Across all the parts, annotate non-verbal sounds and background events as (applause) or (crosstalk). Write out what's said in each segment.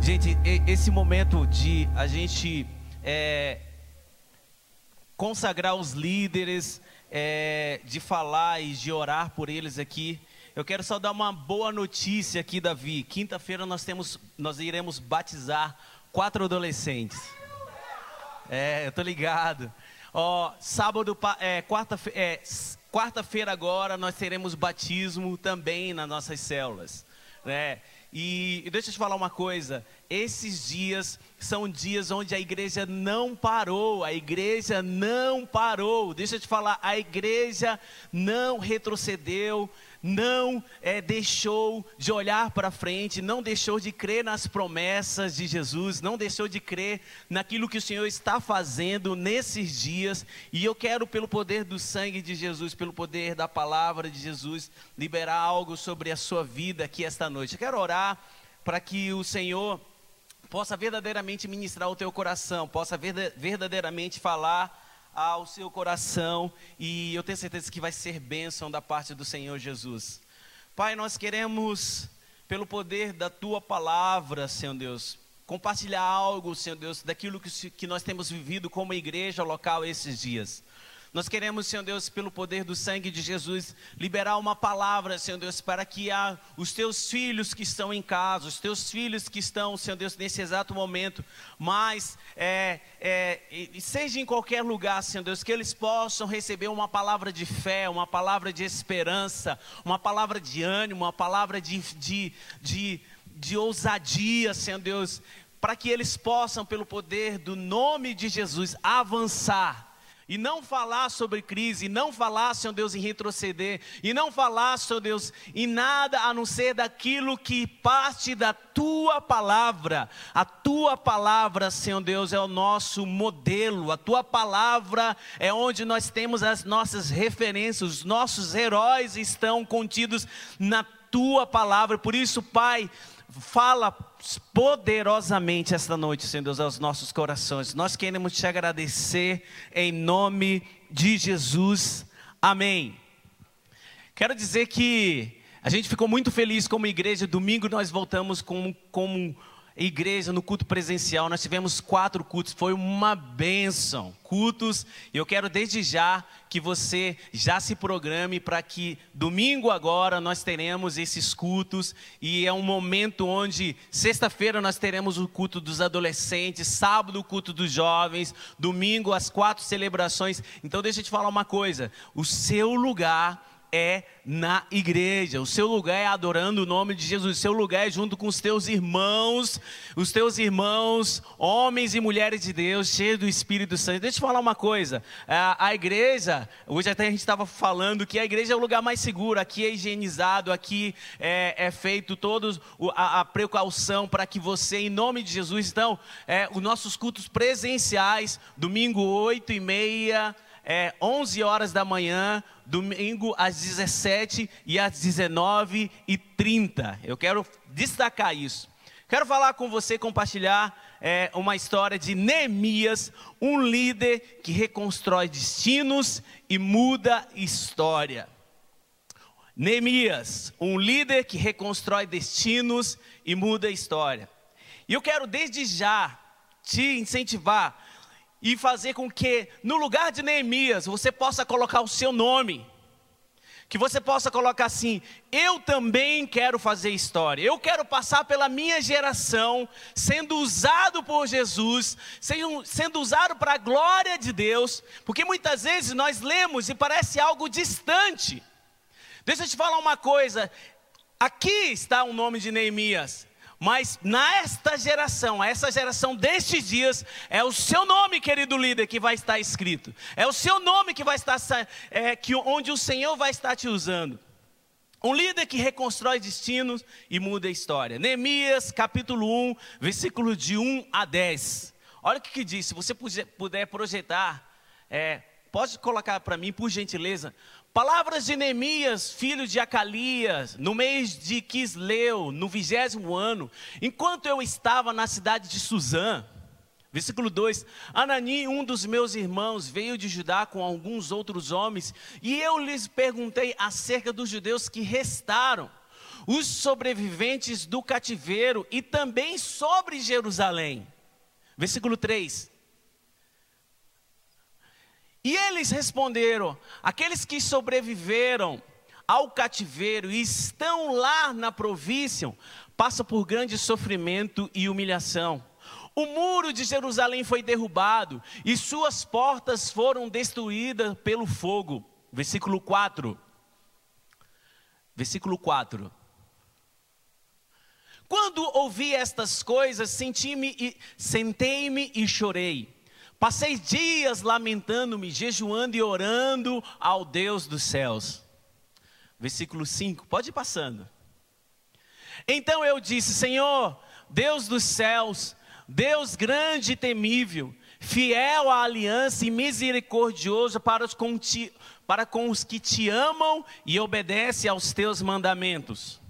Gente, esse momento de a gente é, consagrar os líderes, é, de falar e de orar por eles aqui, eu quero só dar uma boa notícia aqui, Davi. Quinta-feira nós temos, nós iremos batizar quatro adolescentes. É, eu tô ligado. Ó, sábado, é, quarta-feira, é, quarta-feira agora nós teremos batismo também nas nossas células, né? E, e deixa eu te falar uma coisa: esses dias são dias onde a igreja não parou, a igreja não parou. Deixa eu te falar, a igreja não retrocedeu, não é, deixou de olhar para frente, não deixou de crer nas promessas de Jesus, não deixou de crer naquilo que o Senhor está fazendo nesses dias. E eu quero, pelo poder do sangue de Jesus, pelo poder da palavra de Jesus, liberar algo sobre a sua vida aqui esta noite. Eu quero orar para que o Senhor possa verdadeiramente ministrar o teu coração, possa verdadeiramente falar ao seu coração e eu tenho certeza que vai ser bênção da parte do Senhor Jesus. Pai, nós queremos, pelo poder da tua palavra, Senhor Deus, compartilhar algo, Senhor Deus, daquilo que, que nós temos vivido como igreja local esses dias. Nós queremos, Senhor Deus, pelo poder do sangue de Jesus, liberar uma palavra, Senhor Deus, para que a, os teus filhos que estão em casa, os teus filhos que estão, Senhor Deus, nesse exato momento, mas é, é, seja em qualquer lugar, Senhor Deus, que eles possam receber uma palavra de fé, uma palavra de esperança, uma palavra de ânimo, uma palavra de, de, de, de ousadia, Senhor Deus, para que eles possam, pelo poder do nome de Jesus, avançar e não falar sobre crise, e não falar, Senhor Deus, em retroceder, e não falar, Senhor Deus, em nada a não ser daquilo que parte da tua palavra. A tua palavra, Senhor Deus, é o nosso modelo, a tua palavra é onde nós temos as nossas referências, os nossos heróis estão contidos na tua palavra. Por isso, Pai, fala poderosamente esta noite, Senhor Deus, aos nossos corações. Nós queremos te agradecer em nome de Jesus. Amém. Quero dizer que a gente ficou muito feliz como igreja. Domingo nós voltamos como, como igreja no culto presencial. Nós tivemos quatro cultos, foi uma benção. Cultos, e eu quero desde já que você já se programe para que domingo agora nós teremos esses cultos e é um momento onde sexta-feira nós teremos o culto dos adolescentes, sábado o culto dos jovens, domingo as quatro celebrações. Então deixa eu te falar uma coisa, o seu lugar é na igreja. O seu lugar é adorando o nome de Jesus. O seu lugar é junto com os teus irmãos, os teus irmãos, homens e mulheres de Deus, cheios do Espírito Santo. Deixa eu te falar uma coisa. A, a igreja, hoje até a gente estava falando que a igreja é o lugar mais seguro. Aqui é higienizado, aqui é, é feito todos a, a precaução para que você, em nome de Jesus, então, é, os nossos cultos presenciais, domingo oito e meia é, 11 horas da manhã, domingo às 17 e às 19 e 30. Eu quero destacar isso. Quero falar com você, compartilhar é, uma história de Neemias, um líder que reconstrói destinos e muda história. Neemias, um líder que reconstrói destinos e muda história. E eu quero desde já te incentivar e fazer com que no lugar de Neemias você possa colocar o seu nome. Que você possa colocar assim: eu também quero fazer história, eu quero passar pela minha geração, sendo usado por Jesus, sendo, sendo usado para a glória de Deus, porque muitas vezes nós lemos e parece algo distante. Deixa eu te falar uma coisa: aqui está o nome de Neemias, mas nesta geração, essa geração destes dias, é o seu nome, querido líder, que vai estar escrito. É o seu nome que vai estar, é, que, onde o Senhor vai estar te usando. Um líder que reconstrói destinos e muda a história. Neemias, capítulo 1, versículo de 1 a 10. Olha o que, que diz, se você puder projetar, é, pode colocar para mim, por gentileza, Palavras de Neemias, filho de Acalias, no mês de Quisleu, no vigésimo ano, enquanto eu estava na cidade de Suzã. Versículo 2: Anani, um dos meus irmãos, veio de Judá com alguns outros homens, e eu lhes perguntei acerca dos judeus que restaram. os sobreviventes do cativeiro e também sobre Jerusalém. Versículo 3. E eles responderam: aqueles que sobreviveram ao cativeiro e estão lá na província, passam por grande sofrimento e humilhação. O muro de Jerusalém foi derrubado e suas portas foram destruídas pelo fogo. Versículo 4. Versículo 4. Quando ouvi estas coisas, senti-me, sentei-me e chorei. Passei dias lamentando-me, jejuando e orando ao Deus dos céus. Versículo 5, pode ir passando. Então eu disse: Senhor, Deus dos céus, Deus grande e temível, fiel à aliança e misericordioso para os, com ti, para com os que te amam e obedecem aos teus mandamentos.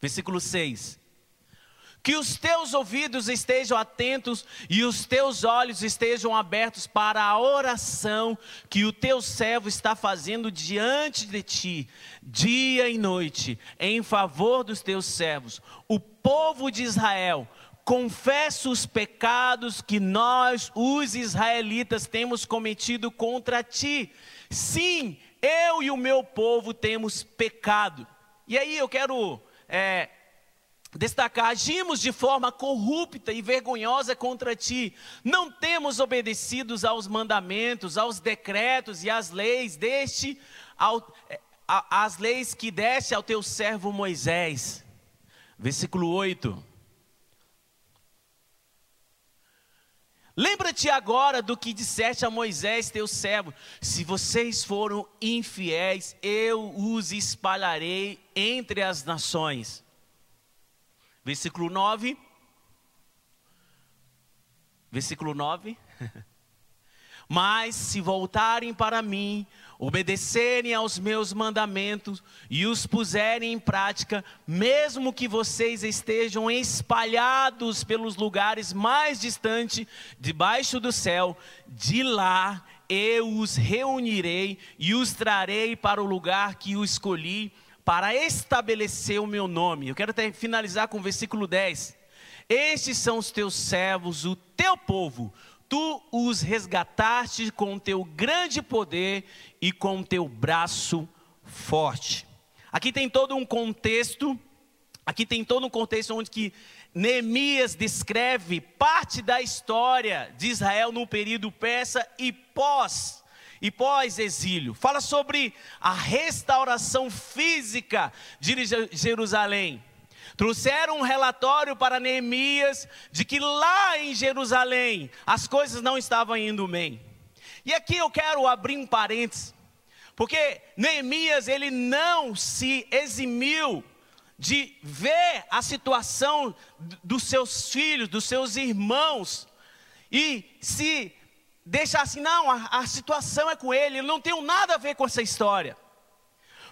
Versículo 6 que os teus ouvidos estejam atentos e os teus olhos estejam abertos para a oração que o teu servo está fazendo diante de ti, dia e noite, em favor dos teus servos, o povo de Israel. Confessa os pecados que nós, os israelitas, temos cometido contra ti. Sim, eu e o meu povo temos pecado. E aí eu quero é, destacar: agimos de forma corrupta e vergonhosa contra ti, não temos obedecidos aos mandamentos, aos decretos e às leis deste, ao, as leis que deste ao teu servo Moisés. Versículo 8. Lembra-te agora do que disseste a Moisés, teu servo: se vocês foram infiéis, eu os espalharei entre as nações. Versículo 9. Versículo 9. (laughs) Mas se voltarem para mim, obedecerem aos meus mandamentos e os puserem em prática, mesmo que vocês estejam espalhados pelos lugares mais distantes, debaixo do céu, de lá eu os reunirei e os trarei para o lugar que eu escolhi para estabelecer o meu nome. Eu quero até finalizar com o versículo 10. Estes são os teus servos, o teu povo. Tu os resgataste com o teu grande poder e com o teu braço forte. Aqui tem todo um contexto, aqui tem todo um contexto onde que Neemias descreve parte da história de Israel no período persa e pós e pós-exílio. Fala sobre a restauração física de Jerusalém. Trouxeram um relatório para Neemias de que lá em Jerusalém as coisas não estavam indo bem. E aqui eu quero abrir um parênteses, porque Neemias ele não se eximiu de ver a situação dos seus filhos, dos seus irmãos, e se deixar assim, não, a, a situação é com ele, ele não tem nada a ver com essa história.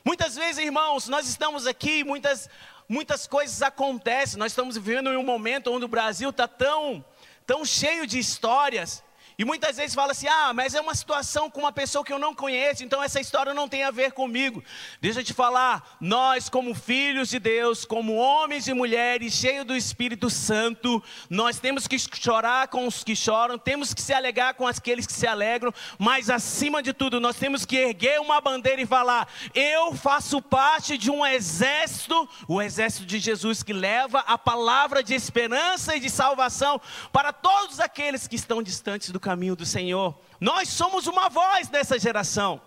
Muitas vezes, irmãos, nós estamos aqui, muitas, muitas coisas acontecem, nós estamos vivendo em um momento onde o Brasil está tão, tão cheio de histórias, e muitas vezes fala assim: ah, mas é uma situação com uma pessoa que eu não conheço, então essa história não tem a ver comigo. Deixa eu te falar, nós, como filhos de Deus, como homens e mulheres cheios do Espírito Santo, nós temos que chorar com os que choram, temos que se alegar com aqueles que se alegram, mas acima de tudo, nós temos que erguer uma bandeira e falar: eu faço parte de um exército, o exército de Jesus que leva a palavra de esperança e de salvação para todos aqueles que estão distantes do caminho do Senhor. Nós somos uma voz dessa geração.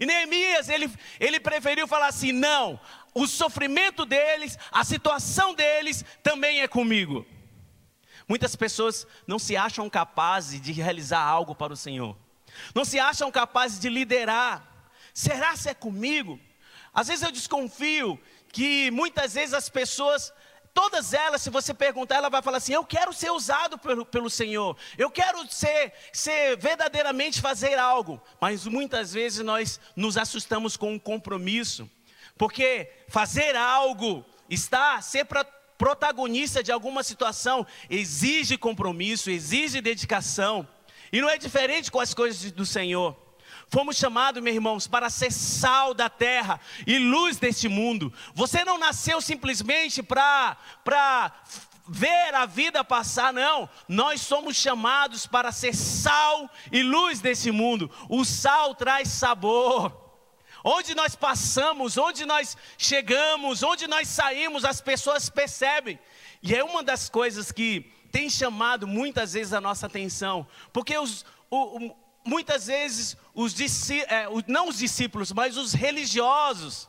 E Neemias, ele, ele preferiu falar assim: não, o sofrimento deles, a situação deles também é comigo. Muitas pessoas não se acham capazes de realizar algo para o Senhor, não se acham capazes de liderar. Será se é comigo? Às vezes eu desconfio que muitas vezes as pessoas Todas elas, se você perguntar, ela vai falar assim: Eu quero ser usado pelo, pelo Senhor, eu quero ser, ser verdadeiramente fazer algo. Mas muitas vezes nós nos assustamos com um compromisso, porque fazer algo, estar, ser protagonista de alguma situação, exige compromisso, exige dedicação, e não é diferente com as coisas do Senhor. Fomos chamados, meus irmãos, para ser sal da terra e luz deste mundo. Você não nasceu simplesmente para ver a vida passar, não. Nós somos chamados para ser sal e luz desse mundo. O sal traz sabor. Onde nós passamos, onde nós chegamos, onde nós saímos, as pessoas percebem. E é uma das coisas que tem chamado muitas vezes a nossa atenção, porque os, o, o, muitas vezes os é, não os discípulos, mas os religiosos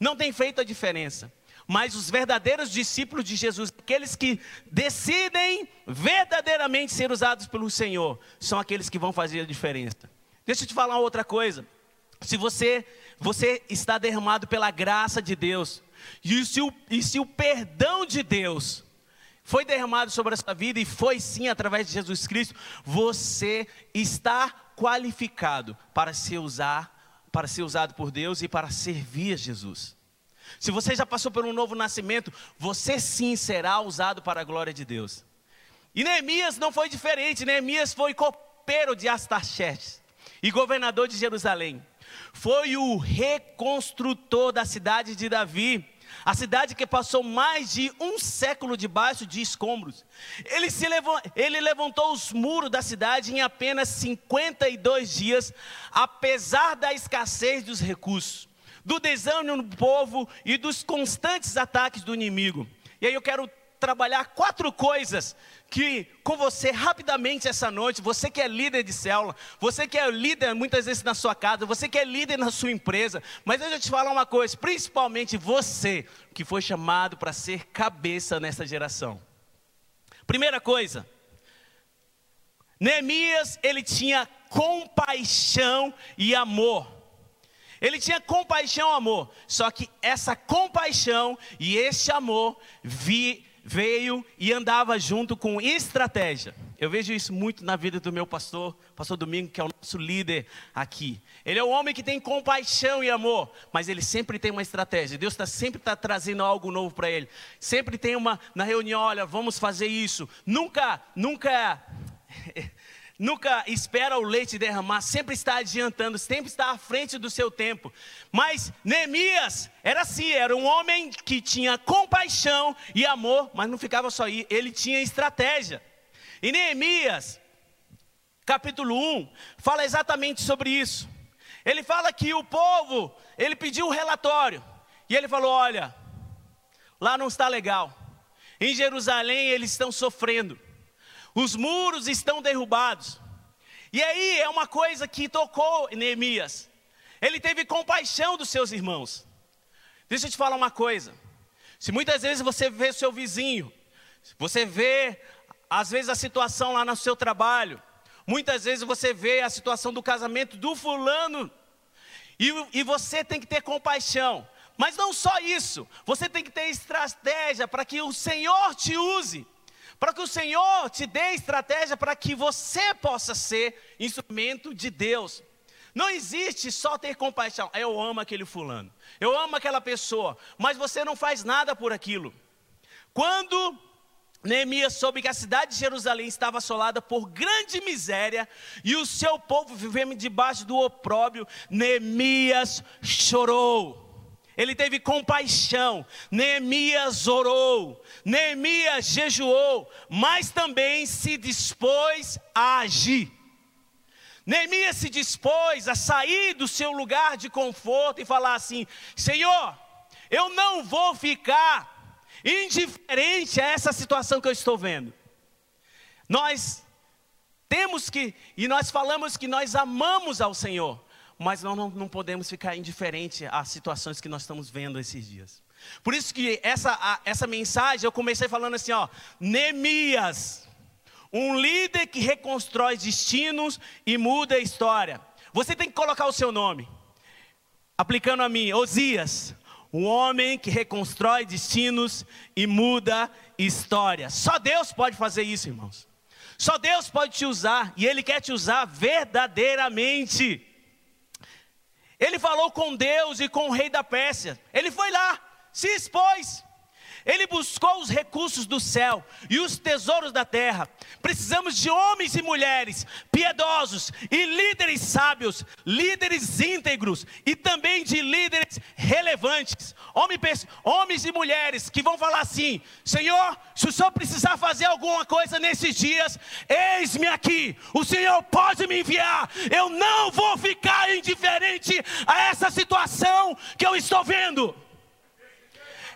não têm feito a diferença. Mas os verdadeiros discípulos de Jesus, aqueles que decidem verdadeiramente ser usados pelo Senhor, são aqueles que vão fazer a diferença. Deixa eu te falar outra coisa. Se você, você está derramado pela graça de Deus, e se o, e se o perdão de Deus foi derramado sobre a sua vida, e foi sim através de Jesus Cristo, você está qualificado para ser, usar, para ser usado por Deus e para servir a Jesus. Se você já passou por um novo nascimento, você sim será usado para a glória de Deus. E Neemias não foi diferente, Neemias foi copeiro de Astaxerxes e governador de Jerusalém. Foi o reconstrutor da cidade de Davi, a cidade que passou mais de um século debaixo de escombros. Ele, se levantou, ele levantou os muros da cidade em apenas 52 dias, apesar da escassez dos recursos do desânimo do povo e dos constantes ataques do inimigo. E aí eu quero trabalhar quatro coisas que com você rapidamente essa noite, você que é líder de célula, você que é líder muitas vezes na sua casa, você que é líder na sua empresa, mas eu te falar uma coisa, principalmente você que foi chamado para ser cabeça nessa geração. Primeira coisa, Neemias, ele tinha compaixão e amor. Ele tinha compaixão e amor. Só que essa compaixão e esse amor vi, veio e andava junto com estratégia. Eu vejo isso muito na vida do meu pastor, pastor Domingo, que é o nosso líder aqui. Ele é um homem que tem compaixão e amor, mas ele sempre tem uma estratégia. Deus está sempre tá trazendo algo novo para ele. Sempre tem uma na reunião, olha, vamos fazer isso. Nunca, nunca (laughs) nunca espera o leite derramar, sempre está adiantando, sempre está à frente do seu tempo. Mas Neemias era assim, era um homem que tinha compaixão e amor, mas não ficava só aí, ele tinha estratégia. E Neemias, capítulo 1, fala exatamente sobre isso. Ele fala que o povo, ele pediu um relatório, e ele falou: olha, lá não está legal. Em Jerusalém eles estão sofrendo os muros estão derrubados. E aí é uma coisa que tocou Neemias. Ele teve compaixão dos seus irmãos. Deixa eu te falar uma coisa. Se muitas vezes você vê seu vizinho, você vê às vezes a situação lá no seu trabalho, muitas vezes você vê a situação do casamento do fulano, e, e você tem que ter compaixão. Mas não só isso, você tem que ter estratégia para que o Senhor te use para que o Senhor te dê estratégia para que você possa ser instrumento de Deus. Não existe só ter compaixão. Eu amo aquele fulano, eu amo aquela pessoa, mas você não faz nada por aquilo. Quando Neemias soube que a cidade de Jerusalém estava assolada por grande miséria e o seu povo vivendo debaixo do opróbrio, Neemias chorou. Ele teve compaixão. Neemias orou. Neemias jejuou. Mas também se dispôs a agir. Neemias se dispôs a sair do seu lugar de conforto e falar assim: Senhor, eu não vou ficar indiferente a essa situação que eu estou vendo. Nós temos que, e nós falamos que nós amamos ao Senhor, mas nós não, não podemos ficar indiferente às situações que nós estamos vendo esses dias. Por isso que essa, a, essa mensagem eu comecei falando assim, ó, Neemias, um líder que reconstrói destinos e muda a história. Você tem que colocar o seu nome. Aplicando a mim, Osias, um homem que reconstrói destinos e muda história. Só Deus pode fazer isso, irmãos. Só Deus pode te usar e Ele quer te usar verdadeiramente. Ele falou com Deus e com o rei da Pérsia. Ele foi lá, se expôs. Ele buscou os recursos do céu e os tesouros da terra. Precisamos de homens e mulheres piedosos e líderes sábios, líderes íntegros e também de líderes relevantes. Homens e mulheres que vão falar assim: Senhor, se o Senhor precisar fazer alguma coisa nesses dias, eis-me aqui. O Senhor pode me enviar. Eu não vou ficar indiferente a essa situação que eu estou vendo.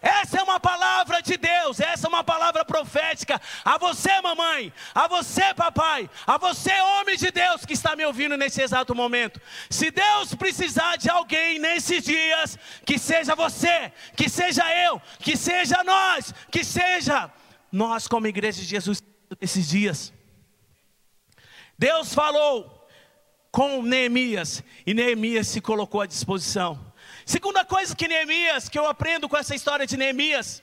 Essa é uma palavra de Deus, essa é uma palavra profética a você, mamãe, a você, papai, a você, homem de Deus que está me ouvindo nesse exato momento. Se Deus precisar de alguém nesses dias, que seja você, que seja eu, que seja nós, que seja nós como igreja de Jesus nesses dias. Deus falou com Neemias e Neemias se colocou à disposição. Segunda coisa que Neemias, que eu aprendo com essa história de Neemias,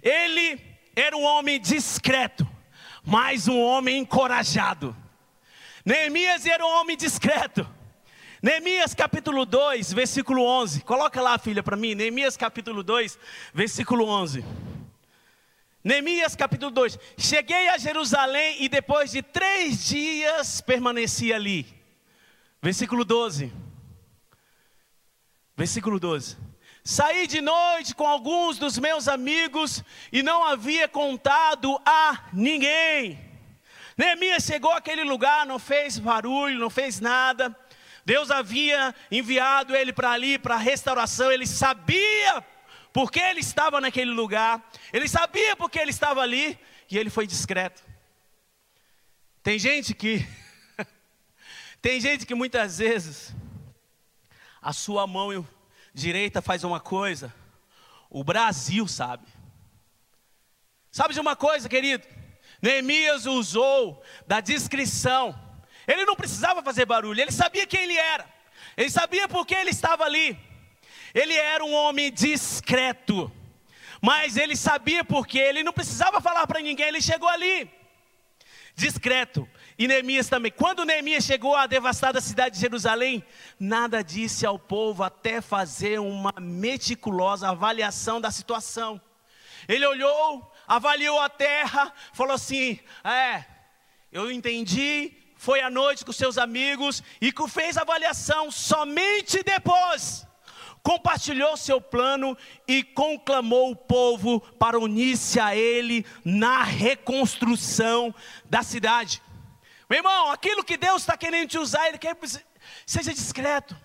ele era um homem discreto, mas um homem encorajado. Neemias era um homem discreto. Neemias capítulo 2, versículo 11. Coloca lá, filha, para mim. Neemias capítulo 2, versículo 11. Neemias capítulo 2: Cheguei a Jerusalém e depois de três dias permaneci ali. Versículo 12. Versículo 12. Saí de noite com alguns dos meus amigos e não havia contado a ninguém. Neemias chegou àquele lugar, não fez barulho, não fez nada. Deus havia enviado ele para ali, para a restauração. Ele sabia porque ele estava naquele lugar. Ele sabia porque ele estava ali e ele foi discreto. Tem gente que (laughs) tem gente que muitas vezes a sua mão direita faz uma coisa, o Brasil sabe. Sabe de uma coisa, querido? Neemias usou da discrição. Ele não precisava fazer barulho, ele sabia quem ele era. Ele sabia por que ele estava ali. Ele era um homem discreto. Mas ele sabia porque ele não precisava falar para ninguém, ele chegou ali. Discreto. E Neemias também. Quando Neemias chegou à devastada cidade de Jerusalém, nada disse ao povo até fazer uma meticulosa avaliação da situação. Ele olhou, avaliou a terra, falou assim: É, eu entendi. Foi à noite com seus amigos e fez avaliação somente depois compartilhou seu plano e conclamou o povo para unir-se a ele na reconstrução da cidade. Meu irmão, aquilo que Deus está querendo te usar, Ele quer que seja discreto.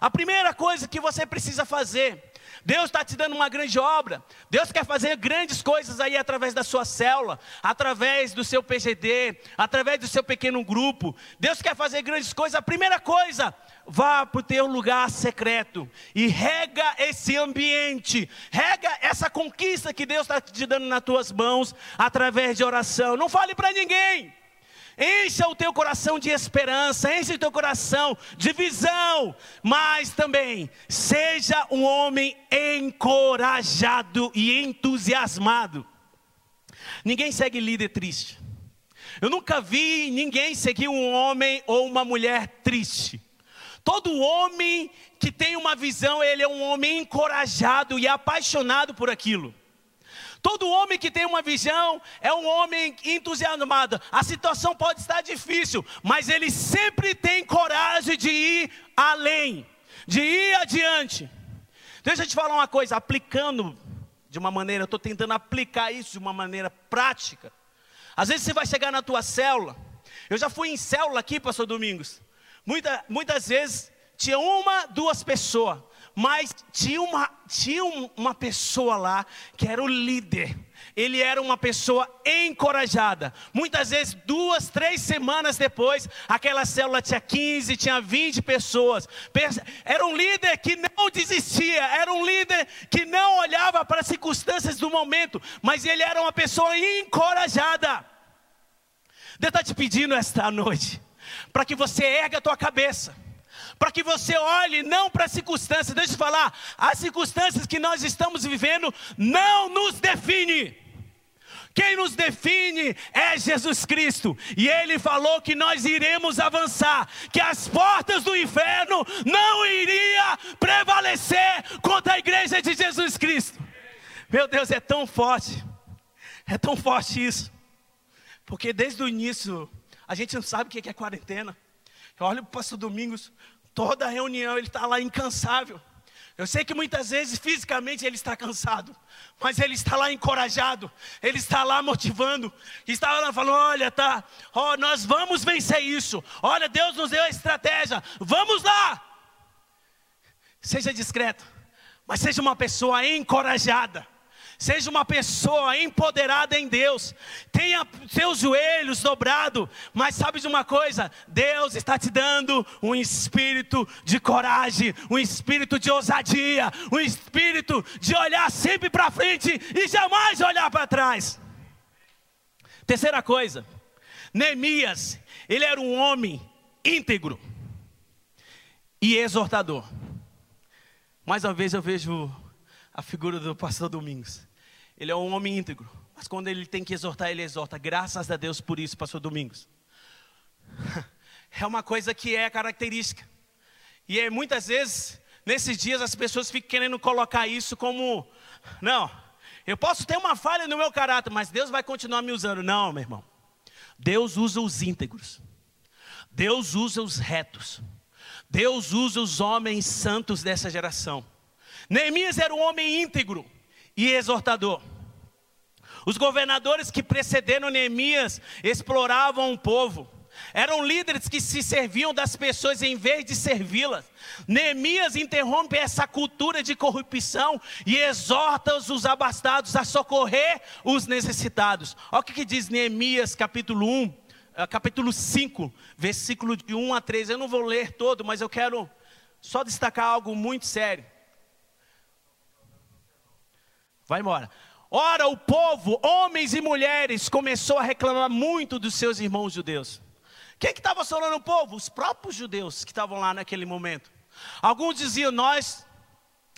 A primeira coisa que você precisa fazer, Deus está te dando uma grande obra, Deus quer fazer grandes coisas aí através da sua célula, através do seu PGD, através do seu pequeno grupo. Deus quer fazer grandes coisas. A primeira coisa, vá para o teu lugar secreto e rega esse ambiente, rega essa conquista que Deus está te dando nas tuas mãos através de oração. Não fale para ninguém. Encha o teu coração de esperança, encha o teu coração de visão, mas também seja um homem encorajado e entusiasmado. Ninguém segue líder triste. Eu nunca vi ninguém seguir um homem ou uma mulher triste. Todo homem que tem uma visão, ele é um homem encorajado e apaixonado por aquilo. Todo homem que tem uma visão é um homem entusiasmado. A situação pode estar difícil, mas ele sempre tem coragem de ir além, de ir adiante. Deixa eu te falar uma coisa, aplicando de uma maneira, eu estou tentando aplicar isso de uma maneira prática. Às vezes você vai chegar na tua célula. Eu já fui em célula aqui, pastor Domingos. Muita, muitas vezes tinha uma, duas pessoas. Mas tinha uma, tinha uma pessoa lá que era o líder. Ele era uma pessoa encorajada. Muitas vezes, duas, três semanas depois, aquela célula tinha 15, tinha 20 pessoas. Era um líder que não desistia, era um líder que não olhava para as circunstâncias do momento, mas ele era uma pessoa encorajada. Deus está te pedindo esta noite, para que você erga a tua cabeça para que você olhe não para as circunstâncias, deixa eu falar, as circunstâncias que nós estamos vivendo não nos define. Quem nos define é Jesus Cristo, e Ele falou que nós iremos avançar, que as portas do inferno não iria prevalecer contra a igreja de Jesus Cristo. Meu Deus, é tão forte. É tão forte isso. Porque desde o início, a gente não sabe o que é quarentena. Eu olho para o pastor Domingos, toda reunião ele está lá incansável. Eu sei que muitas vezes fisicamente ele está cansado, mas ele está lá encorajado, ele está lá motivando, está lá falando: olha, tá, ó, nós vamos vencer isso. Olha, Deus nos deu a estratégia, vamos lá. Seja discreto, mas seja uma pessoa encorajada. Seja uma pessoa empoderada em Deus. Tenha seus joelhos dobrados. Mas sabe de uma coisa? Deus está te dando um espírito de coragem, um espírito de ousadia, um espírito de olhar sempre para frente e jamais olhar para trás. Terceira coisa, Neemias, ele era um homem íntegro e exortador. Mais uma vez eu vejo a figura do pastor Domingos. Ele é um homem íntegro. Mas quando ele tem que exortar, ele exorta. Graças a Deus por isso, pastor Domingos. (laughs) É uma coisa que é característica. E é, muitas vezes, nesses dias, as pessoas ficam querendo colocar isso como: não, eu posso ter uma falha no meu caráter, mas Deus vai continuar me usando. Não, meu irmão. Deus usa os íntegros. Deus usa os retos. Deus usa os homens santos dessa geração. Neemias era um homem íntegro e exortador. Os governadores que precederam Neemias exploravam o povo. Eram líderes que se serviam das pessoas em vez de servi-las. Neemias interrompe essa cultura de corrupção e exorta os abastados a socorrer os necessitados. Olha o que diz Neemias capítulo 1, eh, capítulo 5, versículo de 1 a 3. Eu não vou ler todo, mas eu quero só destacar algo muito sério. Vai embora. Ora, o povo, homens e mulheres, começou a reclamar muito dos seus irmãos judeus. Quem que estava falando o povo? Os próprios judeus que estavam lá naquele momento. Alguns diziam: Nós,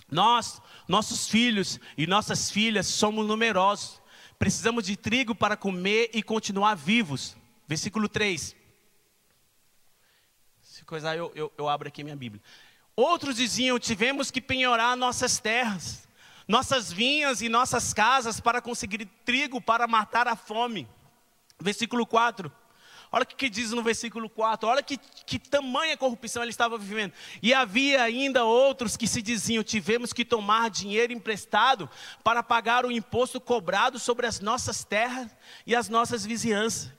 nós, nossos filhos e nossas filhas somos numerosos. Precisamos de trigo para comer e continuar vivos. Versículo 3. Se coisa eu, eu, eu abro aqui minha Bíblia. Outros diziam: Tivemos que penhorar nossas terras nossas vinhas e nossas casas para conseguir trigo para matar a fome. Versículo 4. Olha o que, que diz no versículo 4. Olha que, que tamanha corrupção ele estava vivendo. E havia ainda outros que se diziam: tivemos que tomar dinheiro emprestado para pagar o imposto cobrado sobre as nossas terras e as nossas vizinhanças.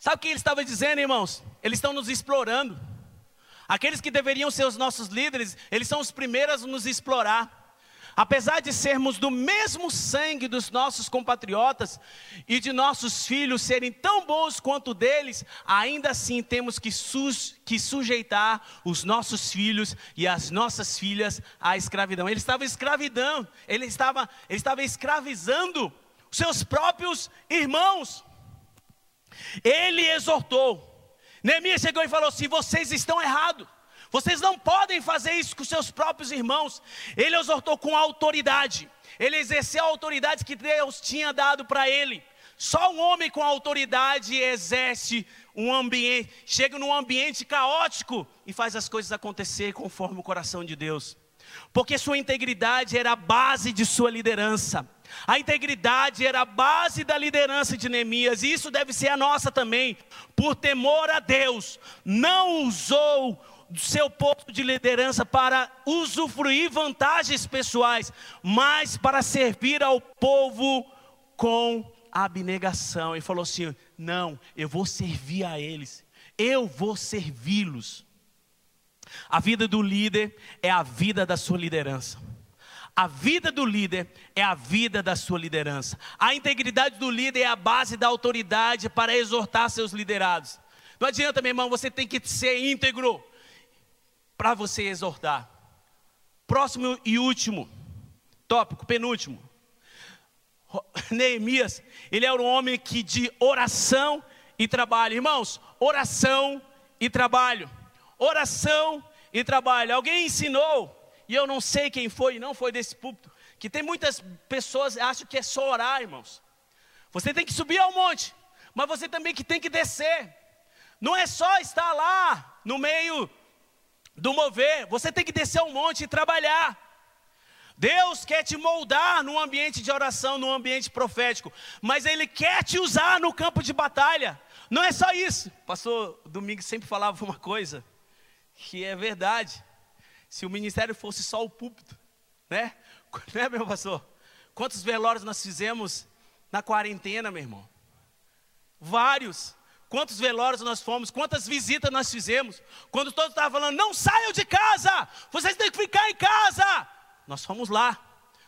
Sabe o que ele estava dizendo, irmãos? Eles estão nos explorando. Aqueles que deveriam ser os nossos líderes, eles são os primeiros a nos explorar. Apesar de sermos do mesmo sangue dos nossos compatriotas e de nossos filhos serem tão bons quanto deles, ainda assim temos que, su que sujeitar os nossos filhos e as nossas filhas à escravidão. Ele estava escravidão, ele estava, ele estava escravizando seus próprios irmãos. Ele exortou Neemias chegou e falou assim: vocês estão errados. Vocês não podem fazer isso com seus próprios irmãos. Ele exortou com autoridade. Ele exerceu a autoridade que Deus tinha dado para ele. Só um homem com autoridade exerce um ambiente, chega num ambiente caótico e faz as coisas acontecer conforme o coração de Deus. Porque sua integridade era a base de sua liderança. A integridade era a base da liderança de Neemias, e isso deve ser a nossa também. Por temor a Deus, não usou seu posto de liderança para usufruir vantagens pessoais, mas para servir ao povo com abnegação. E falou assim: Não, eu vou servir a eles, eu vou servi-los. A vida do líder é a vida da sua liderança. A vida do líder é a vida da sua liderança. A integridade do líder é a base da autoridade para exortar seus liderados. Não adianta, meu irmão, você tem que ser íntegro para você exortar. Próximo e último tópico, penúltimo. (laughs) Neemias, ele era um homem que de oração e trabalho. Irmãos, oração e trabalho. Oração e trabalho. Alguém ensinou e eu não sei quem foi, não foi desse púlpito, que tem muitas pessoas que acham que é só orar, irmãos. Você tem que subir ao monte, mas você também que tem que descer. Não é só estar lá no meio do mover, você tem que descer ao monte e trabalhar. Deus quer te moldar no ambiente de oração, no ambiente profético, mas Ele quer te usar no campo de batalha. Não é só isso. pastor Domingos sempre falava uma coisa que é verdade. Se o ministério fosse só o púlpito, né? (laughs) Né, meu pastor? Quantos velórios nós fizemos na quarentena, meu irmão? Vários. Quantos velórios nós fomos, quantas visitas nós fizemos. Quando todos estavam falando, não saiam de casa, vocês têm que ficar em casa. Nós fomos lá,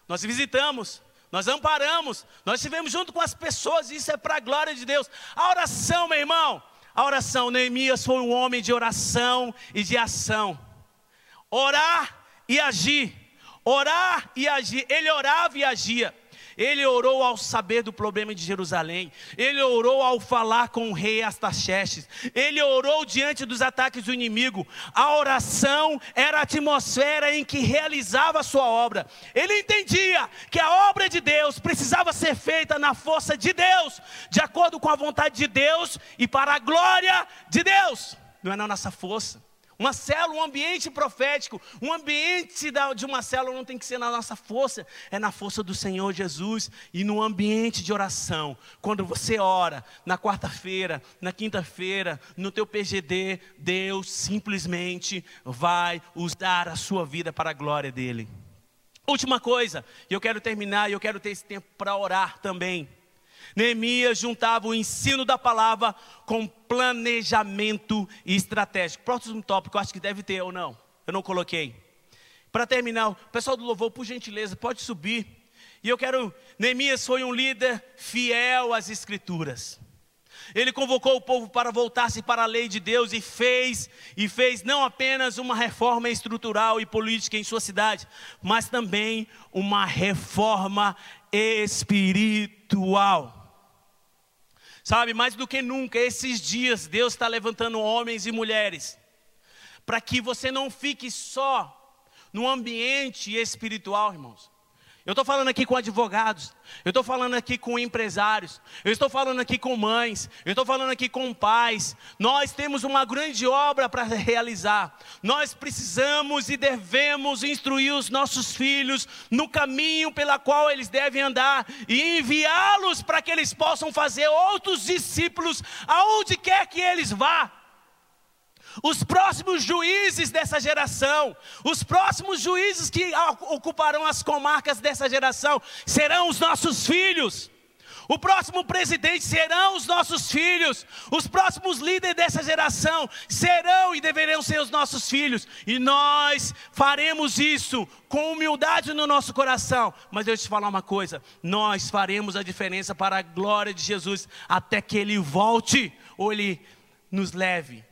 nós visitamos, nós amparamos, nós estivemos junto com as pessoas, isso é para a glória de Deus. A oração, meu irmão, a oração, Neemias foi um homem de oração e de ação. Orar e agir, orar e agir, ele orava e agia. Ele orou ao saber do problema de Jerusalém. Ele orou ao falar com o rei Astaxerxes. Ele orou diante dos ataques do inimigo. A oração era a atmosfera em que realizava a sua obra. Ele entendia que a obra de Deus precisava ser feita na força de Deus, de acordo com a vontade de Deus e para a glória de Deus. Não é na nossa força. Uma célula, um ambiente profético, um ambiente de uma célula não tem que ser na nossa força, é na força do Senhor Jesus e no ambiente de oração. Quando você ora, na quarta-feira, na quinta-feira, no teu PGD, Deus simplesmente vai usar a sua vida para a glória dele. Última coisa, e eu quero terminar e eu quero ter esse tempo para orar também. Neemias juntava o ensino da palavra com planejamento estratégico. Próximo tópico, acho que deve ter ou não. Eu não coloquei. Para terminar, o pessoal do louvor, por gentileza, pode subir. E eu quero. Neemias foi um líder fiel às Escrituras. Ele convocou o povo para voltar-se para a lei de Deus e fez, e fez não apenas uma reforma estrutural e política em sua cidade, mas também uma reforma espiritual. Sabe, mais do que nunca, esses dias, Deus está levantando homens e mulheres, para que você não fique só no ambiente espiritual, irmãos. Eu estou falando aqui com advogados, eu estou falando aqui com empresários, eu estou falando aqui com mães, eu estou falando aqui com pais. Nós temos uma grande obra para realizar. Nós precisamos e devemos instruir os nossos filhos no caminho pela qual eles devem andar e enviá-los para que eles possam fazer outros discípulos aonde quer que eles vá. Os próximos juízes dessa geração, os próximos juízes que ocuparão as comarcas dessa geração, serão os nossos filhos. O próximo presidente serão os nossos filhos. Os próximos líderes dessa geração serão e deverão ser os nossos filhos. E nós faremos isso com humildade no nosso coração. Mas eu te falar uma coisa: nós faremos a diferença para a glória de Jesus até que Ele volte ou Ele nos leve